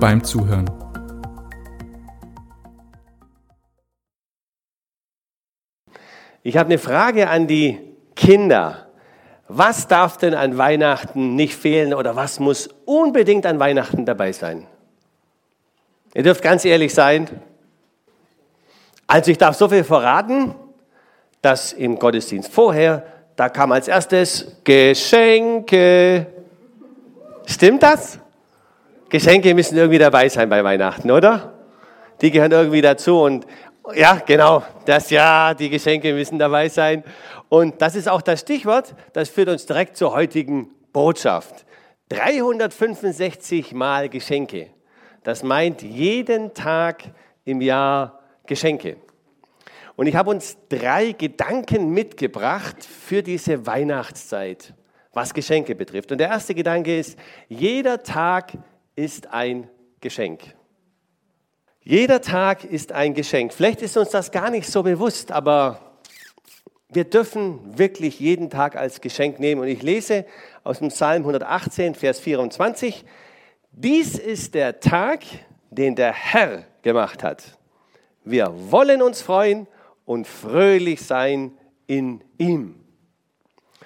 beim Zuhören. Ich habe eine Frage an die Kinder. Was darf denn an Weihnachten nicht fehlen oder was muss unbedingt an Weihnachten dabei sein? Ihr dürft ganz ehrlich sein. Also ich darf so viel verraten, dass im Gottesdienst vorher, da kam als erstes Geschenke. Stimmt das? Geschenke müssen irgendwie dabei sein bei Weihnachten, oder? Die gehören irgendwie dazu und ja, genau, das ja, die Geschenke müssen dabei sein. Und das ist auch das Stichwort, das führt uns direkt zur heutigen Botschaft. 365 Mal Geschenke. Das meint jeden Tag im Jahr Geschenke. Und ich habe uns drei Gedanken mitgebracht für diese Weihnachtszeit, was Geschenke betrifft. Und der erste Gedanke ist, jeder Tag ist ein Geschenk. Jeder Tag ist ein Geschenk. Vielleicht ist uns das gar nicht so bewusst, aber wir dürfen wirklich jeden Tag als Geschenk nehmen. Und ich lese aus dem Psalm 118, Vers 24. Dies ist der Tag, den der Herr gemacht hat. Wir wollen uns freuen und fröhlich sein in ihm.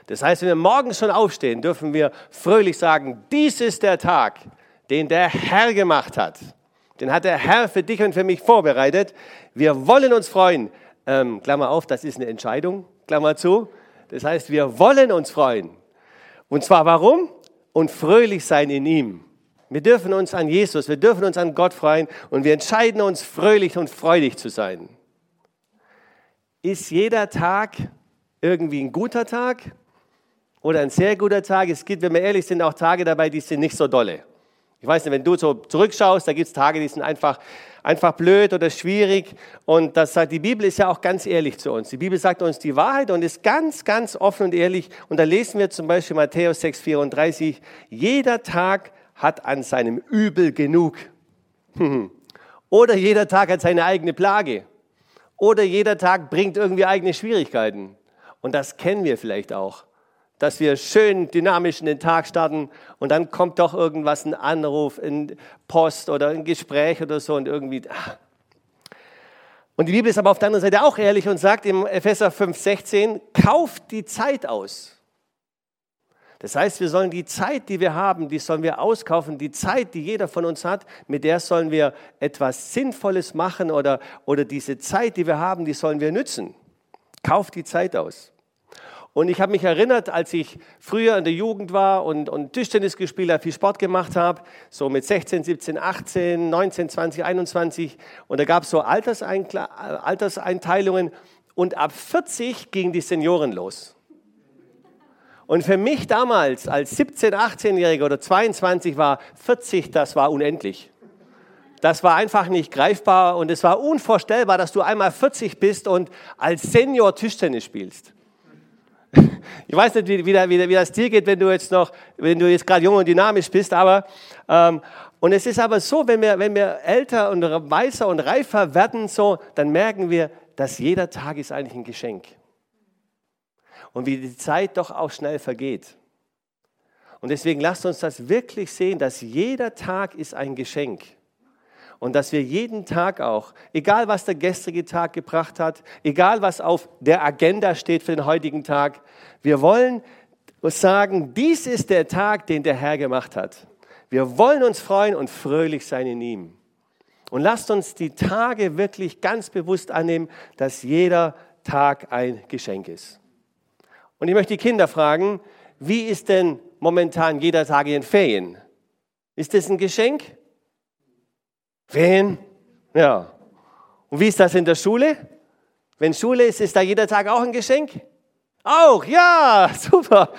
Das heißt, wenn wir morgens schon aufstehen, dürfen wir fröhlich sagen, dies ist der Tag, den der Herr gemacht hat. Den hat der Herr für dich und für mich vorbereitet. Wir wollen uns freuen. Ähm, Klammer auf, das ist eine Entscheidung, Klammer zu. Das heißt, wir wollen uns freuen. Und zwar warum? Und fröhlich sein in ihm. Wir dürfen uns an Jesus, wir dürfen uns an Gott freuen und wir entscheiden uns, fröhlich und freudig zu sein. Ist jeder Tag irgendwie ein guter Tag oder ein sehr guter Tag? Es gibt, wenn wir ehrlich sind, auch Tage dabei, die sind nicht so dolle. Ich weiß nicht, wenn du so zurückschaust, da gibt es Tage, die sind einfach, einfach blöd oder schwierig. Und das sagt, die Bibel ist ja auch ganz ehrlich zu uns. Die Bibel sagt uns die Wahrheit und ist ganz, ganz offen und ehrlich. Und da lesen wir zum Beispiel Matthäus 6, 34. Jeder Tag hat an seinem Übel genug. Oder jeder Tag hat seine eigene Plage. Oder jeder Tag bringt irgendwie eigene Schwierigkeiten. Und das kennen wir vielleicht auch dass wir schön dynamisch in den Tag starten und dann kommt doch irgendwas, ein Anruf, ein Post oder ein Gespräch oder so und irgendwie. Ah. Und die Bibel ist aber auf der anderen Seite auch ehrlich und sagt im Epheser 5,16, kauft die Zeit aus. Das heißt, wir sollen die Zeit, die wir haben, die sollen wir auskaufen. Die Zeit, die jeder von uns hat, mit der sollen wir etwas Sinnvolles machen oder, oder diese Zeit, die wir haben, die sollen wir nützen. Kauft die Zeit aus. Und ich habe mich erinnert, als ich früher in der Jugend war und, und Tischtennis gespielt habe, viel Sport gemacht habe, so mit 16, 17, 18, 19, 20, 21. Und da gab es so Alterseinteilungen. Und ab 40 gingen die Senioren los. Und für mich damals als 17, 18-Jähriger oder 22 war 40, das war unendlich. Das war einfach nicht greifbar und es war unvorstellbar, dass du einmal 40 bist und als Senior Tischtennis spielst. Ich weiß nicht, wie, wie, wie, das dir geht, wenn du jetzt noch, wenn du jetzt gerade jung und dynamisch bist, aber ähm, und es ist aber so, wenn wir, wenn wir älter und weiser und reifer werden, so, dann merken wir, dass jeder Tag ist eigentlich ein Geschenk. Und wie die Zeit doch auch schnell vergeht. Und deswegen lasst uns das wirklich sehen, dass jeder Tag ist ein Geschenk. Und dass wir jeden Tag auch, egal was der gestrige Tag gebracht hat, egal was auf der Agenda steht für den heutigen Tag, wir wollen sagen, dies ist der Tag, den der Herr gemacht hat. Wir wollen uns freuen und fröhlich sein in ihm. Und lasst uns die Tage wirklich ganz bewusst annehmen, dass jeder Tag ein Geschenk ist. Und ich möchte die Kinder fragen, wie ist denn momentan jeder Tag in den Ferien? Ist das ein Geschenk? Wen? Ja. Und wie ist das in der Schule? Wenn Schule ist, ist da jeder Tag auch ein Geschenk? Auch, ja, super.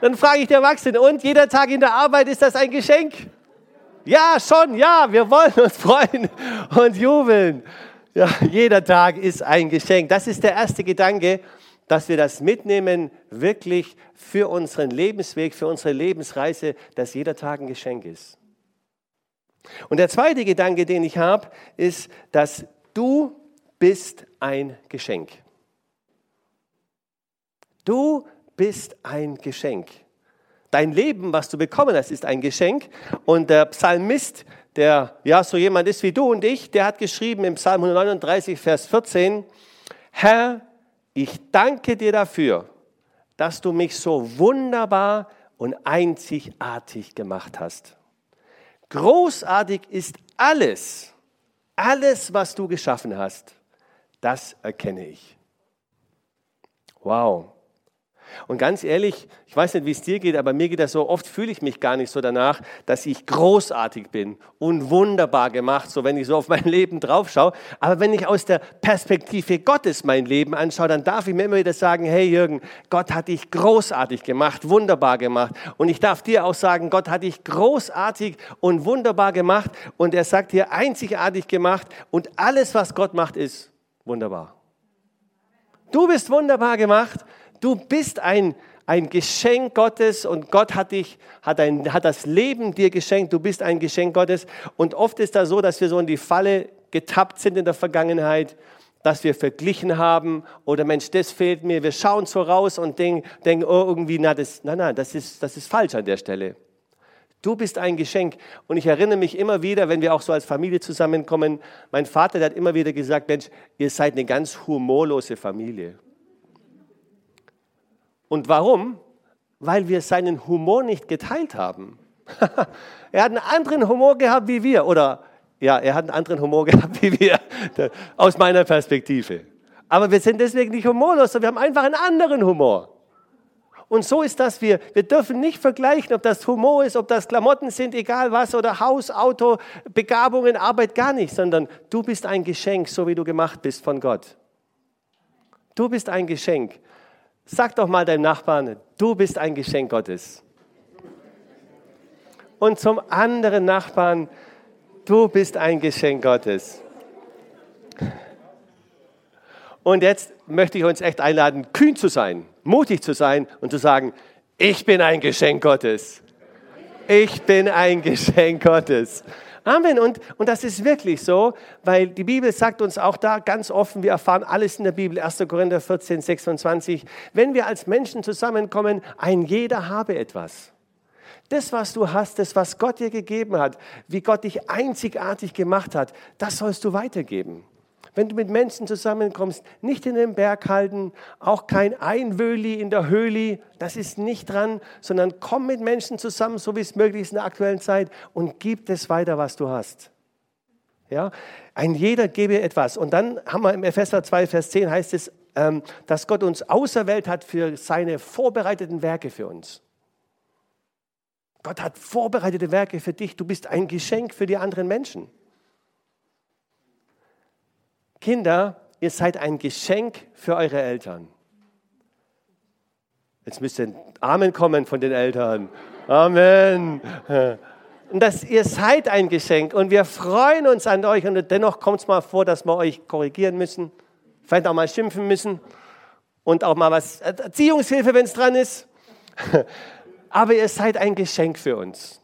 Dann frage ich die Erwachsenen, und jeder Tag in der Arbeit, ist das ein Geschenk? Ja, schon, ja, wir wollen uns freuen und jubeln. Ja, jeder Tag ist ein Geschenk. Das ist der erste Gedanke, dass wir das mitnehmen, wirklich für unseren Lebensweg, für unsere Lebensreise, dass jeder Tag ein Geschenk ist. Und der zweite Gedanke, den ich habe, ist, dass du bist ein Geschenk. Du bist ein Geschenk. Dein Leben, was du bekommen hast, ist ein Geschenk. Und der Psalmist, der ja so jemand ist wie du und ich, der hat geschrieben im Psalm 139, Vers 14, Herr, ich danke dir dafür, dass du mich so wunderbar und einzigartig gemacht hast. Großartig ist alles, alles, was du geschaffen hast. Das erkenne ich. Wow. Und ganz ehrlich, ich weiß nicht, wie es dir geht, aber mir geht das so, oft fühle ich mich gar nicht so danach, dass ich großartig bin und wunderbar gemacht, so wenn ich so auf mein Leben drauf schaue. Aber wenn ich aus der Perspektive Gottes mein Leben anschaue, dann darf ich mir immer wieder sagen, hey Jürgen, Gott hat dich großartig gemacht, wunderbar gemacht. Und ich darf dir auch sagen, Gott hat dich großartig und wunderbar gemacht. Und er sagt dir einzigartig gemacht. Und alles, was Gott macht, ist wunderbar. Du bist wunderbar gemacht Du bist ein, ein Geschenk Gottes und Gott hat dich, hat, ein, hat das Leben dir geschenkt. Du bist ein Geschenk Gottes. Und oft ist das so, dass wir so in die Falle getappt sind in der Vergangenheit, dass wir verglichen haben oder Mensch, das fehlt mir. Wir schauen so raus und denken, denken oh, irgendwie, na, das, nein, nein, das ist, das ist falsch an der Stelle. Du bist ein Geschenk. Und ich erinnere mich immer wieder, wenn wir auch so als Familie zusammenkommen, mein Vater der hat immer wieder gesagt, Mensch, ihr seid eine ganz humorlose Familie. Und warum? Weil wir seinen Humor nicht geteilt haben. er hat einen anderen Humor gehabt wie wir. Oder ja, er hat einen anderen Humor gehabt wie wir, aus meiner Perspektive. Aber wir sind deswegen nicht humorlos, sondern wir haben einfach einen anderen Humor. Und so ist das, wir, wir dürfen nicht vergleichen, ob das Humor ist, ob das Klamotten sind, egal was, oder Haus, Auto, Begabungen, Arbeit, gar nicht, sondern du bist ein Geschenk, so wie du gemacht bist von Gott. Du bist ein Geschenk. Sag doch mal deinem Nachbarn, du bist ein Geschenk Gottes. Und zum anderen Nachbarn, du bist ein Geschenk Gottes. Und jetzt möchte ich uns echt einladen, kühn zu sein, mutig zu sein und zu sagen, ich bin ein Geschenk Gottes. Ich bin ein Geschenk Gottes. Amen. Und, und das ist wirklich so, weil die Bibel sagt uns auch da ganz offen, wir erfahren alles in der Bibel, 1. Korinther 14, 26, wenn wir als Menschen zusammenkommen, ein jeder habe etwas. Das, was du hast, das, was Gott dir gegeben hat, wie Gott dich einzigartig gemacht hat, das sollst du weitergeben. Wenn du mit Menschen zusammenkommst, nicht in den Berg halten, auch kein Einwöhli in der Höhli, das ist nicht dran, sondern komm mit Menschen zusammen, so wie es möglich ist in der aktuellen Zeit und gib das weiter, was du hast. Ja, ein jeder gebe etwas. Und dann haben wir im Epheser 2, Vers 10 heißt es, ähm, dass Gott uns auserwählt hat für seine vorbereiteten Werke für uns. Gott hat vorbereitete Werke für dich. Du bist ein Geschenk für die anderen Menschen. Kinder, ihr seid ein Geschenk für eure Eltern. Jetzt müsste ein Amen kommen von den Eltern. Amen. Und dass ihr seid ein Geschenk und wir freuen uns an euch und dennoch kommt es mal vor, dass wir euch korrigieren müssen, vielleicht auch mal schimpfen müssen und auch mal was Erziehungshilfe, wenn es dran ist. Aber ihr seid ein Geschenk für uns.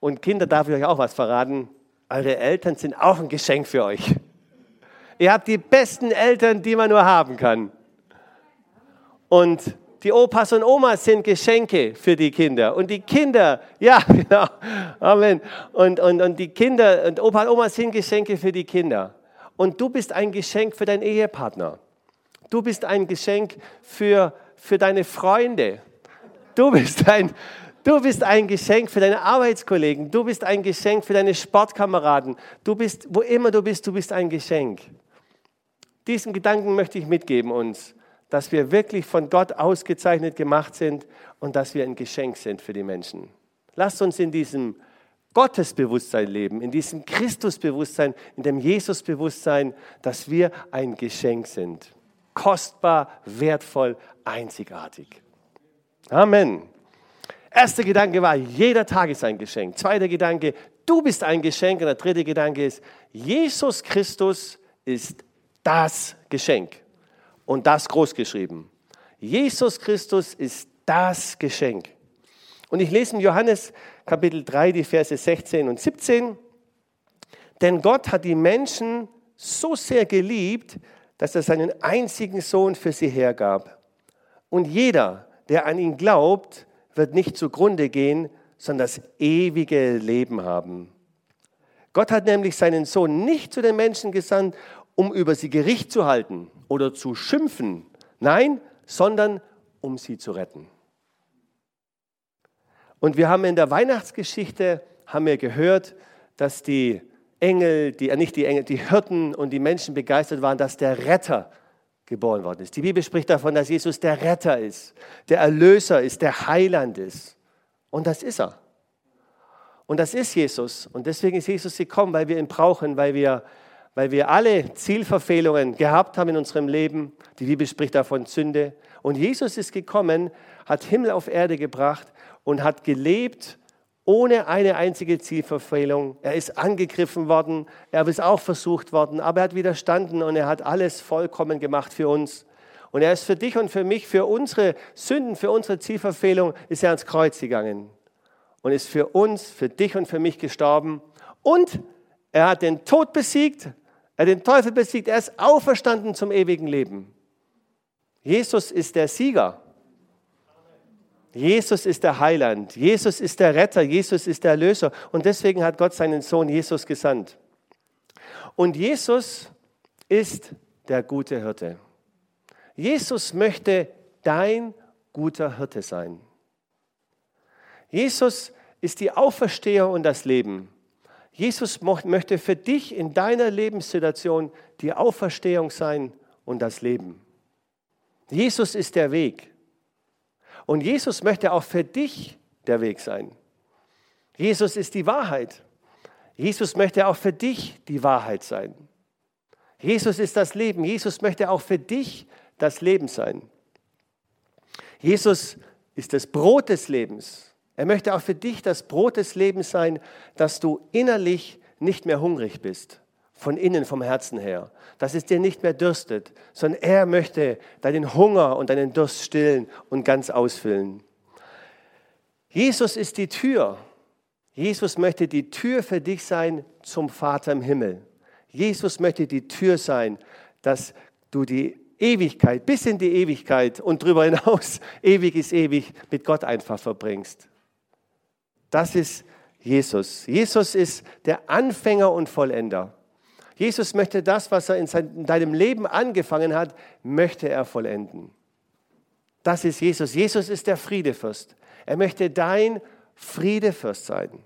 Und Kinder, darf ich euch auch was verraten? Eure Eltern sind auch ein Geschenk für euch. Ihr habt die besten Eltern, die man nur haben kann. Und die Opas und Omas sind Geschenke für die Kinder. Und die Kinder, ja, genau, Amen. Und, und, und die Kinder und Opa und Omas sind Geschenke für die Kinder. Und du bist ein Geschenk für deinen Ehepartner. Du bist ein Geschenk für, für deine Freunde. Du bist ein, Du bist ein Geschenk für deine Arbeitskollegen. Du bist ein Geschenk für deine Sportkameraden. Du bist, wo immer du bist, du bist ein Geschenk. Diesen Gedanken möchte ich mitgeben uns, dass wir wirklich von Gott ausgezeichnet gemacht sind und dass wir ein Geschenk sind für die Menschen. Lasst uns in diesem Gottesbewusstsein leben, in diesem Christusbewusstsein, in dem Jesusbewusstsein, dass wir ein Geschenk sind. Kostbar, wertvoll, einzigartig. Amen. Erster Gedanke war, jeder Tag ist ein Geschenk. Zweiter Gedanke, du bist ein Geschenk. Und der dritte Gedanke ist, Jesus Christus ist das Geschenk. Und das groß geschrieben. Jesus Christus ist das Geschenk. Und ich lese in Johannes Kapitel 3 die Verse 16 und 17. Denn Gott hat die Menschen so sehr geliebt, dass er seinen einzigen Sohn für sie hergab. Und jeder, der an ihn glaubt, wird nicht zugrunde gehen, sondern das ewige Leben haben. Gott hat nämlich seinen Sohn nicht zu den Menschen gesandt, um über sie Gericht zu halten oder zu schimpfen. Nein, sondern um sie zu retten. Und wir haben in der Weihnachtsgeschichte haben wir gehört, dass die Engel, die, äh, nicht die Engel, die Hirten und die Menschen begeistert waren, dass der Retter geboren worden ist. Die Bibel spricht davon, dass Jesus der Retter ist, der Erlöser ist, der Heiland ist. Und das ist er. Und das ist Jesus. Und deswegen ist Jesus gekommen, weil wir ihn brauchen, weil wir, weil wir alle Zielverfehlungen gehabt haben in unserem Leben. Die Bibel spricht davon Sünde. Und Jesus ist gekommen, hat Himmel auf Erde gebracht und hat gelebt ohne eine einzige Zielverfehlung. Er ist angegriffen worden, er ist auch versucht worden, aber er hat widerstanden und er hat alles vollkommen gemacht für uns. Und er ist für dich und für mich, für unsere Sünden, für unsere Zielverfehlung, ist er ans Kreuz gegangen und ist für uns, für dich und für mich gestorben. Und er hat den Tod besiegt, er den Teufel besiegt, er ist auferstanden zum ewigen Leben. Jesus ist der Sieger. Jesus ist der Heiland, Jesus ist der Retter, Jesus ist der Erlöser. Und deswegen hat Gott seinen Sohn Jesus gesandt. Und Jesus ist der gute Hirte. Jesus möchte dein guter Hirte sein. Jesus ist die Auferstehung und das Leben. Jesus möchte für dich in deiner Lebenssituation die Auferstehung sein und das Leben. Jesus ist der Weg. Und Jesus möchte auch für dich der Weg sein. Jesus ist die Wahrheit. Jesus möchte auch für dich die Wahrheit sein. Jesus ist das Leben. Jesus möchte auch für dich das Leben sein. Jesus ist das Brot des Lebens. Er möchte auch für dich das Brot des Lebens sein, dass du innerlich nicht mehr hungrig bist, von innen, vom Herzen her, dass es dir nicht mehr dürstet, sondern er möchte deinen Hunger und deinen Durst stillen und ganz ausfüllen. Jesus ist die Tür. Jesus möchte die Tür für dich sein zum Vater im Himmel. Jesus möchte die Tür sein, dass du die Ewigkeit, bis in die Ewigkeit und darüber hinaus, ewig ist ewig, mit Gott einfach verbringst. Das ist Jesus. Jesus ist der Anfänger und Vollender. Jesus möchte das, was er in, deinem Leben angefangen hat, möchte er vollenden. Das ist Jesus. Jesus ist der Friedefürst. Er möchte dein Friedefürst sein.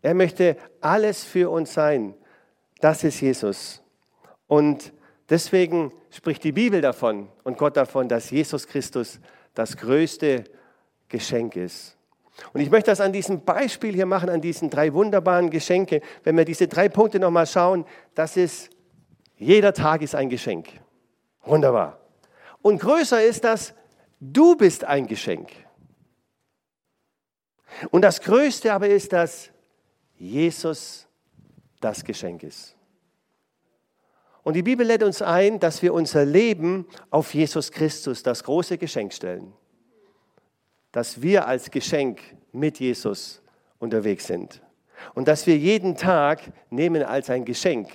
Er möchte alles für uns sein. Das ist Jesus. Und deswegen spricht die Bibel davon und Gott davon, dass Jesus Christus das größte Geschenk ist. Und ich möchte das an diesem Beispiel hier machen, an diesen drei wunderbaren Geschenke. Wenn wir diese drei Punkte nochmal schauen, das ist, jeder Tag ist ein Geschenk. Wunderbar. Und größer ist das, du bist ein Geschenk. Und das Größte aber ist, dass Jesus das Geschenk ist. Und die Bibel lädt uns ein, dass wir unser Leben auf Jesus Christus, das große Geschenk, stellen dass wir als Geschenk mit Jesus unterwegs sind. Und dass wir jeden Tag nehmen als ein Geschenk,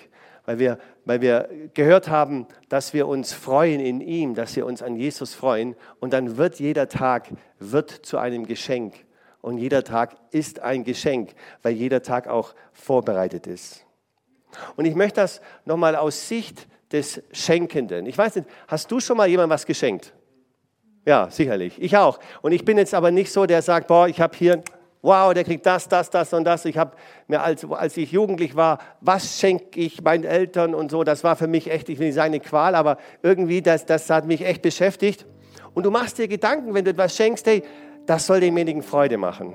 weil wir, weil wir gehört haben, dass wir uns freuen in ihm, dass wir uns an Jesus freuen. Und dann wird jeder Tag wird zu einem Geschenk. Und jeder Tag ist ein Geschenk, weil jeder Tag auch vorbereitet ist. Und ich möchte das nochmal aus Sicht des Schenkenden. Ich weiß nicht, hast du schon mal jemandem was geschenkt? Ja, sicherlich. Ich auch. Und ich bin jetzt aber nicht so, der sagt, boah, ich habe hier, wow, der kriegt das, das, das und das. Ich habe mir, als, als ich jugendlich war, was schenke ich meinen Eltern und so, das war für mich echt, ich will nicht sagen eine Qual, aber irgendwie, das, das hat mich echt beschäftigt. Und du machst dir Gedanken, wenn du etwas schenkst, hey, das soll demjenigen Freude machen.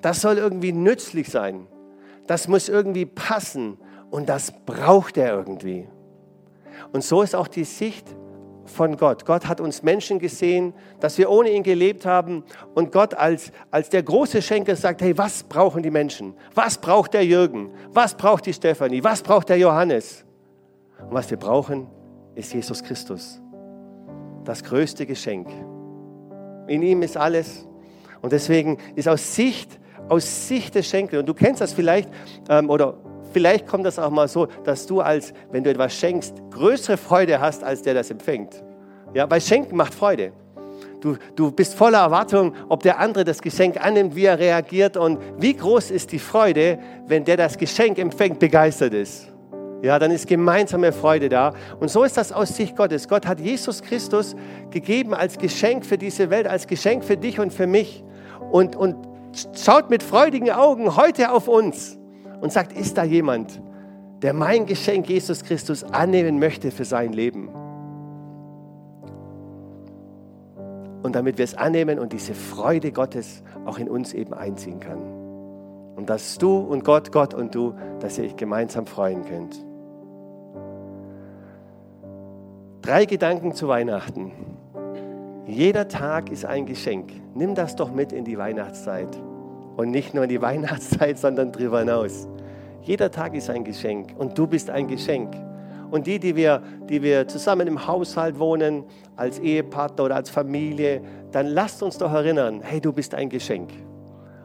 Das soll irgendwie nützlich sein. Das muss irgendwie passen und das braucht er irgendwie. Und so ist auch die Sicht von Gott. Gott hat uns Menschen gesehen, dass wir ohne ihn gelebt haben. Und Gott als, als der große Schenker sagt, hey, was brauchen die Menschen? Was braucht der Jürgen? Was braucht die Stefanie? Was braucht der Johannes? Und was wir brauchen, ist Jesus Christus. Das größte Geschenk. In ihm ist alles. Und deswegen ist aus Sicht, aus Sicht des Schenkels, und du kennst das vielleicht, ähm, oder vielleicht kommt das auch mal so, dass du als, wenn du etwas schenkst, größere Freude hast, als der das empfängt. Ja, weil Schenken macht Freude. Du, du bist voller Erwartung, ob der andere das Geschenk annimmt, wie er reagiert und wie groß ist die Freude, wenn der das Geschenk empfängt, begeistert ist. Ja, dann ist gemeinsame Freude da. Und so ist das aus Sicht Gottes. Gott hat Jesus Christus gegeben als Geschenk für diese Welt, als Geschenk für dich und für mich. Und, und schaut mit freudigen Augen heute auf uns und sagt, ist da jemand, der mein Geschenk Jesus Christus annehmen möchte für sein Leben? Und damit wir es annehmen und diese Freude Gottes auch in uns eben einziehen kann. Und dass du und Gott, Gott und du, dass ihr euch gemeinsam freuen könnt. Drei Gedanken zu Weihnachten. Jeder Tag ist ein Geschenk. Nimm das doch mit in die Weihnachtszeit. Und nicht nur in die Weihnachtszeit, sondern darüber hinaus. Jeder Tag ist ein Geschenk und du bist ein Geschenk. Und die, die wir, die wir zusammen im Haushalt wohnen, als Ehepartner oder als Familie, dann lasst uns doch erinnern, hey, du bist ein Geschenk.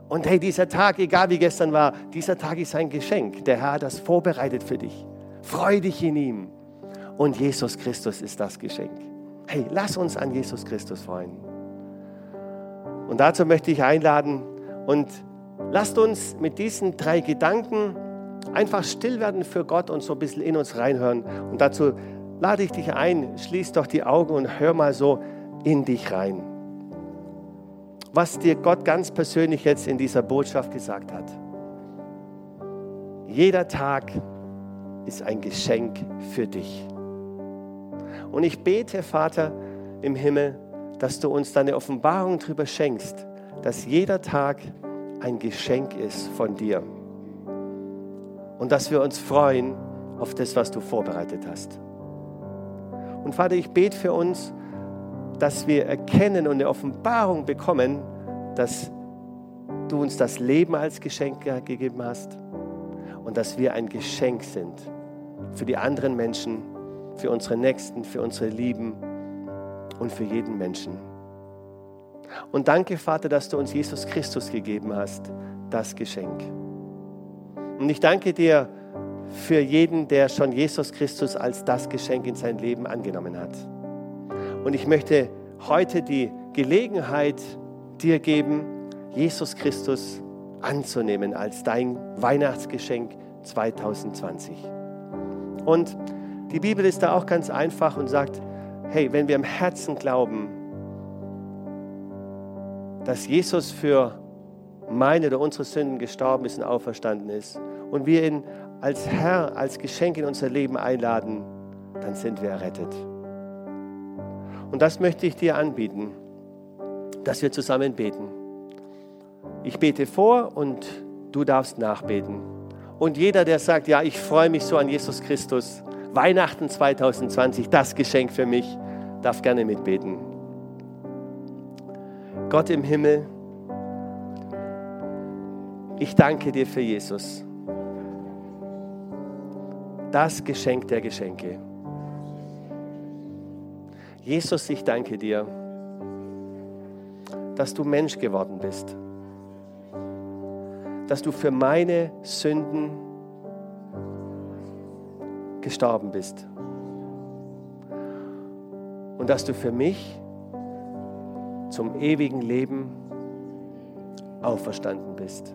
Und hey, dieser Tag, egal wie gestern war, dieser Tag ist ein Geschenk. Der Herr hat das vorbereitet für dich. Freu dich in ihm. Und Jesus Christus ist das Geschenk. Hey, lass uns an Jesus Christus freuen. Und dazu möchte ich einladen und lasst uns mit diesen drei Gedanken einfach still werden für Gott und so ein bisschen in uns reinhören. Und dazu lade ich dich ein, schließ doch die Augen und hör mal so in dich rein. Was dir Gott ganz persönlich jetzt in dieser Botschaft gesagt hat. Jeder Tag ist ein Geschenk für dich. Und ich bete, Vater im Himmel, dass du uns deine Offenbarung darüber schenkst, dass jeder Tag ein Geschenk ist von dir. Und dass wir uns freuen auf das, was du vorbereitet hast. Und Vater, ich bete für uns, dass wir erkennen und eine Offenbarung bekommen, dass du uns das Leben als Geschenk gegeben hast und dass wir ein Geschenk sind für die anderen Menschen für unsere Nächsten, für unsere Lieben und für jeden Menschen. Und danke, Vater, dass du uns Jesus Christus gegeben hast, das Geschenk. Und ich danke dir für jeden, der schon Jesus Christus als das Geschenk in sein Leben angenommen hat. Und ich möchte heute die Gelegenheit dir geben, Jesus Christus anzunehmen als dein Weihnachtsgeschenk 2020. Und die Bibel ist da auch ganz einfach und sagt, hey, wenn wir im Herzen glauben, dass Jesus für meine oder unsere Sünden gestorben ist und auferstanden ist und wir ihn als Herr, als Geschenk in unser Leben einladen, dann sind wir errettet. Und das möchte ich dir anbieten, dass wir zusammen beten. Ich bete vor und du darfst nachbeten. Und jeder, der sagt, ja, ich freue mich so an Jesus Christus, Weihnachten 2020, das Geschenk für mich, darf gerne mitbeten. Gott im Himmel, ich danke dir für Jesus. Das Geschenk der Geschenke. Jesus, ich danke dir, dass du Mensch geworden bist, dass du für meine Sünden gestorben bist. Und dass du für mich zum ewigen Leben auferstanden bist.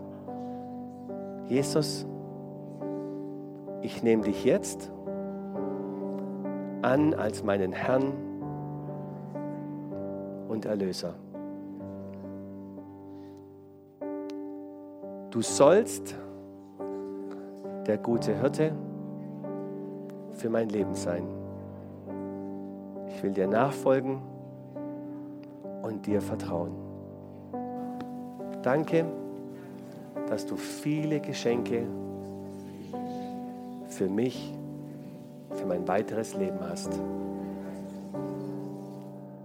Jesus, ich nehme dich jetzt an als meinen Herrn und Erlöser. Du sollst der gute Hirte für mein Leben sein. Ich will dir nachfolgen und dir vertrauen. Danke, dass du viele Geschenke für mich, für mein weiteres Leben hast.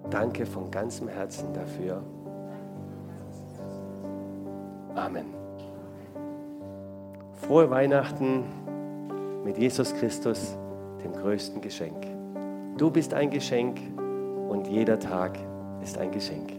Danke von ganzem Herzen dafür. Amen. Frohe Weihnachten mit Jesus Christus, dem größten Geschenk. Du bist ein Geschenk und jeder Tag ist ein Geschenk.